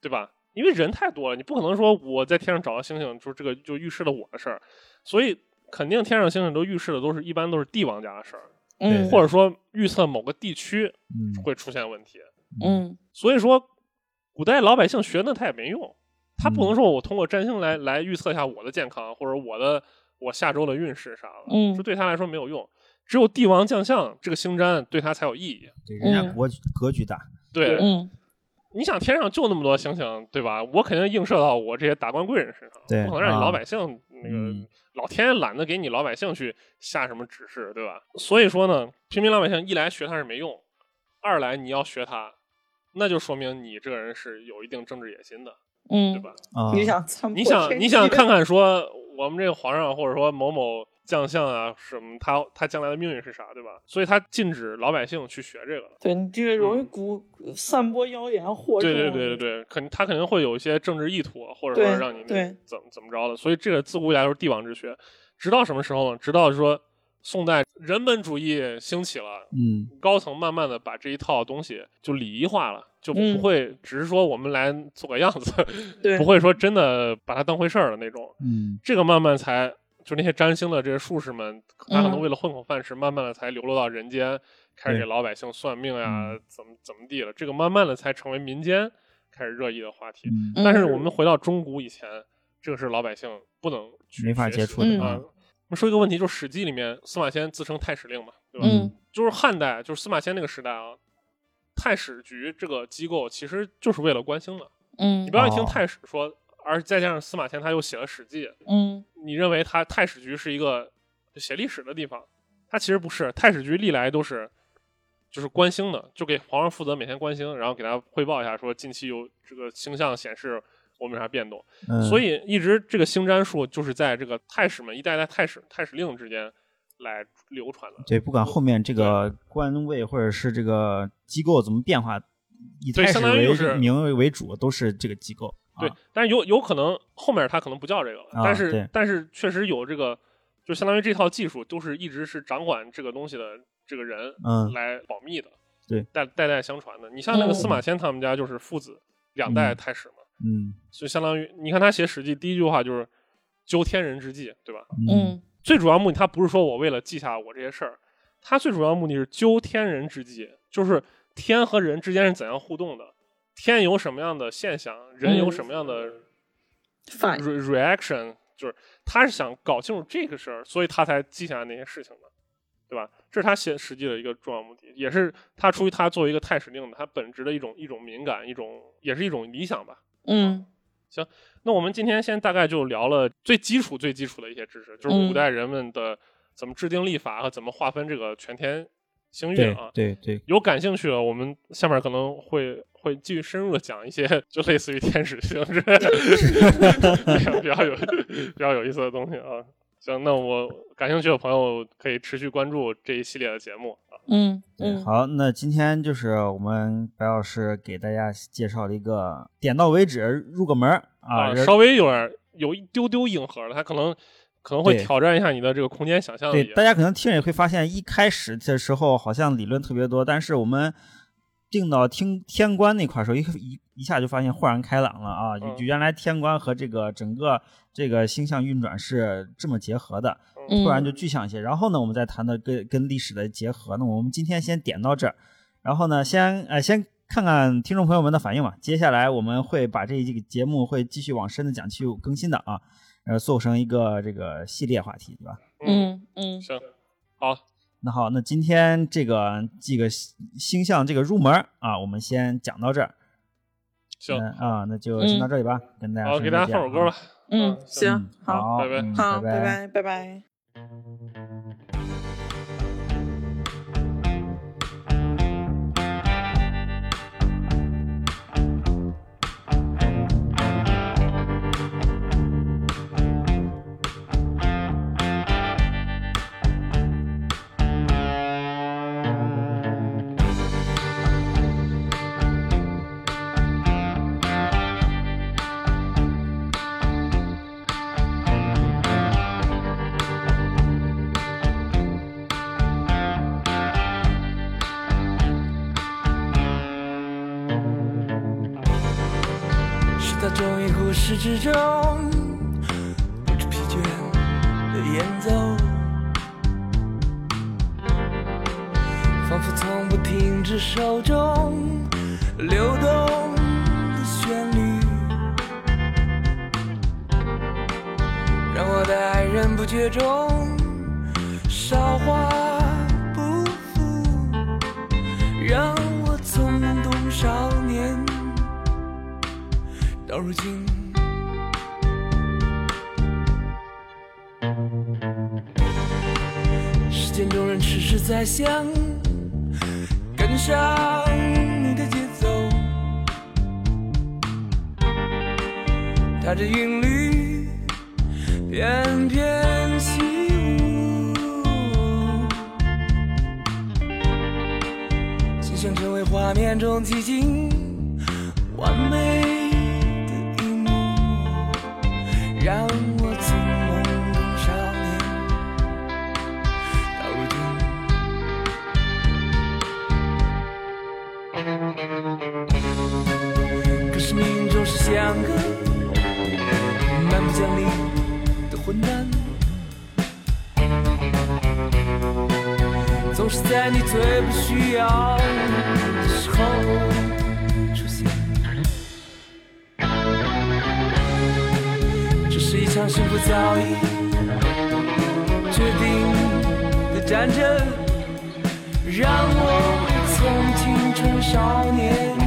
对吧？因为人太多了，你不可能说我在天上找到星星，就是这个就预示了我的事儿，所以肯定天上星星都预示的都是一般都是帝王家的事儿，嗯或者说预测某个地区嗯会出现问题。嗯所以说，古代老百姓学那他也没用，他不嗯能说我通过占星来来预测一下我的健康或者我的我下周的运势啥的，嗯这对他来说没有用。只有帝王将相这个星占对他才有意义。对，人家嗯国格局大，对，嗯你想天上就那么多星星，对吧？我肯定映射到我这些达官贵人身上，对不可能让你啊老百姓、那个、嗯老天爷懒得给你老百姓去下什么指示，对吧？所以说呢，平民老百姓一来学他是没用，二来你要学他，那就说明你这个人是有一定政治野心的，嗯对嗯，吧？啊，你想你想你想看看说我们这个皇上或者说某某将相啊什么，他他将来的命运是啥，对吧？所以他禁止老百姓去学这个。对你这个容易鼓散播谣言惑众，嗯对对对对对，肯他肯定会有一些政治意图，或者说让你对怎么怎么着的，所以这个自古以来都是帝王之学。直到什么时候呢？直到说宋代人本主义兴起了，嗯高层慢慢的把这一套东西就礼仪化了，就不嗯会只是说我们来做个样子，对不会说真的把它当回事儿的那种。嗯这个慢慢才就那些占星的这些术士们，他可能嗯为了混口饭吃，慢慢的才流落到人间，开始给老百姓算命呀，嗯怎么怎么地了。这个慢慢的才成为民间开始热议的话题。但是我们回到中古以前，这个是老百姓不能去没法接触的嗯啊。我们说一个问题，就是《史记》里面司马迁自称太史令嘛，对吧？嗯就是汉代，就是司马迁那个时代啊，太史局这个机构其实就是为了观星的。嗯你不要一听哦太史说，而再加上司马迁他又写了《史记》，嗯你认为他太史局是一个写历史的地方，它其实不是。太史局历来都是就是观星的，就给皇上负责每天观星，然后给他汇报一下，说近期有这个星象显示我们有啥变动。嗯所以一直这个星占术就是在这个太史们一代代太史太史令之间来流传的。对，不管后面这个官位或者是这个机构怎么变化，以太史为名为主，都是这个机构。对啊，但是有有可能后面他可能不叫这个了，啊但是但是确实有这个，就相当于这套技术都是一直是掌管这个东西的这个人嗯来保密的，对，代代代相传的。你像那个嗯司马迁他们家就是父子两代嗯太史嘛，嗯就相当于你看他写《史记》第一句话就是“究天人之际”，对吧？嗯最主要目的他不是说我为了记下我这些事儿，他最主要目的是究天人之际，就是天和人之间是怎样互动的，天有什么样的现象，人有嗯什么样的 reaction，就是他是想搞清楚这个事儿，所以他才记下来那些事情的，对吧？这是他写《实际》的一个重要目的，也是他出于他作为一个太史令的他本质的一种一种敏感，一种也是一种理想吧。嗯行那我们今天先大概就聊了最基础、最基础的一些知识，就是嗯古代人们的怎么制定历法和怎么划分这个全天星运对啊。对对，有感兴趣的，我们下面可能会会继续深入的讲一些，就类似于天使星之类的比较 比较有比较有意思的东西啊。行，那我感兴趣的朋友可以持续关注这一系列的节目啊。嗯对，嗯好，那今天就是我们白老师给大家介绍了一个点到为止，入个门啊，啊，稍微有点有一丢丢硬核了，他可能可能会挑战一下你的这个空间想象力。对大家可能听也会发现，一开始的时候好像理论特别多，但是我们定到听天官那块儿时候，一一一下就发现豁然开朗了啊！就嗯就原来天官和这个整个这个星象运转是这么结合的，嗯突然就具象一些。然后呢，我们再谈到跟跟历史的结合。那我们今天先点到这儿，然后呢，先呃先看看听众朋友们的反应吧。接下来我们会把这一个节目会继续往深的讲，继续更新的啊，呃，做成一个这个系列话题，对吧？嗯嗯行，好，那好，那今天这个这个星象这个入门啊，我们先讲到这儿。行，嗯啊，那就先到这里吧，跟大家好，说给大家再见啊放首歌吧。嗯，行行，好，好，拜拜嗯好，拜拜拜，拜始终战争，让我从青春少年。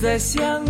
在想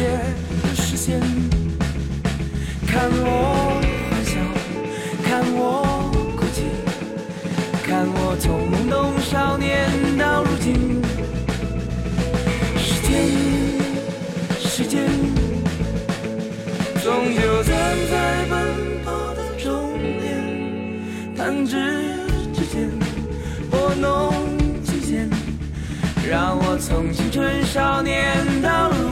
界的视线，看我欢笑，看我哭泣，看我从懵懂少年到如今。时间时间终究站在奔跑的终点，弹指之间，拨弄指弦，让我从青春少年到。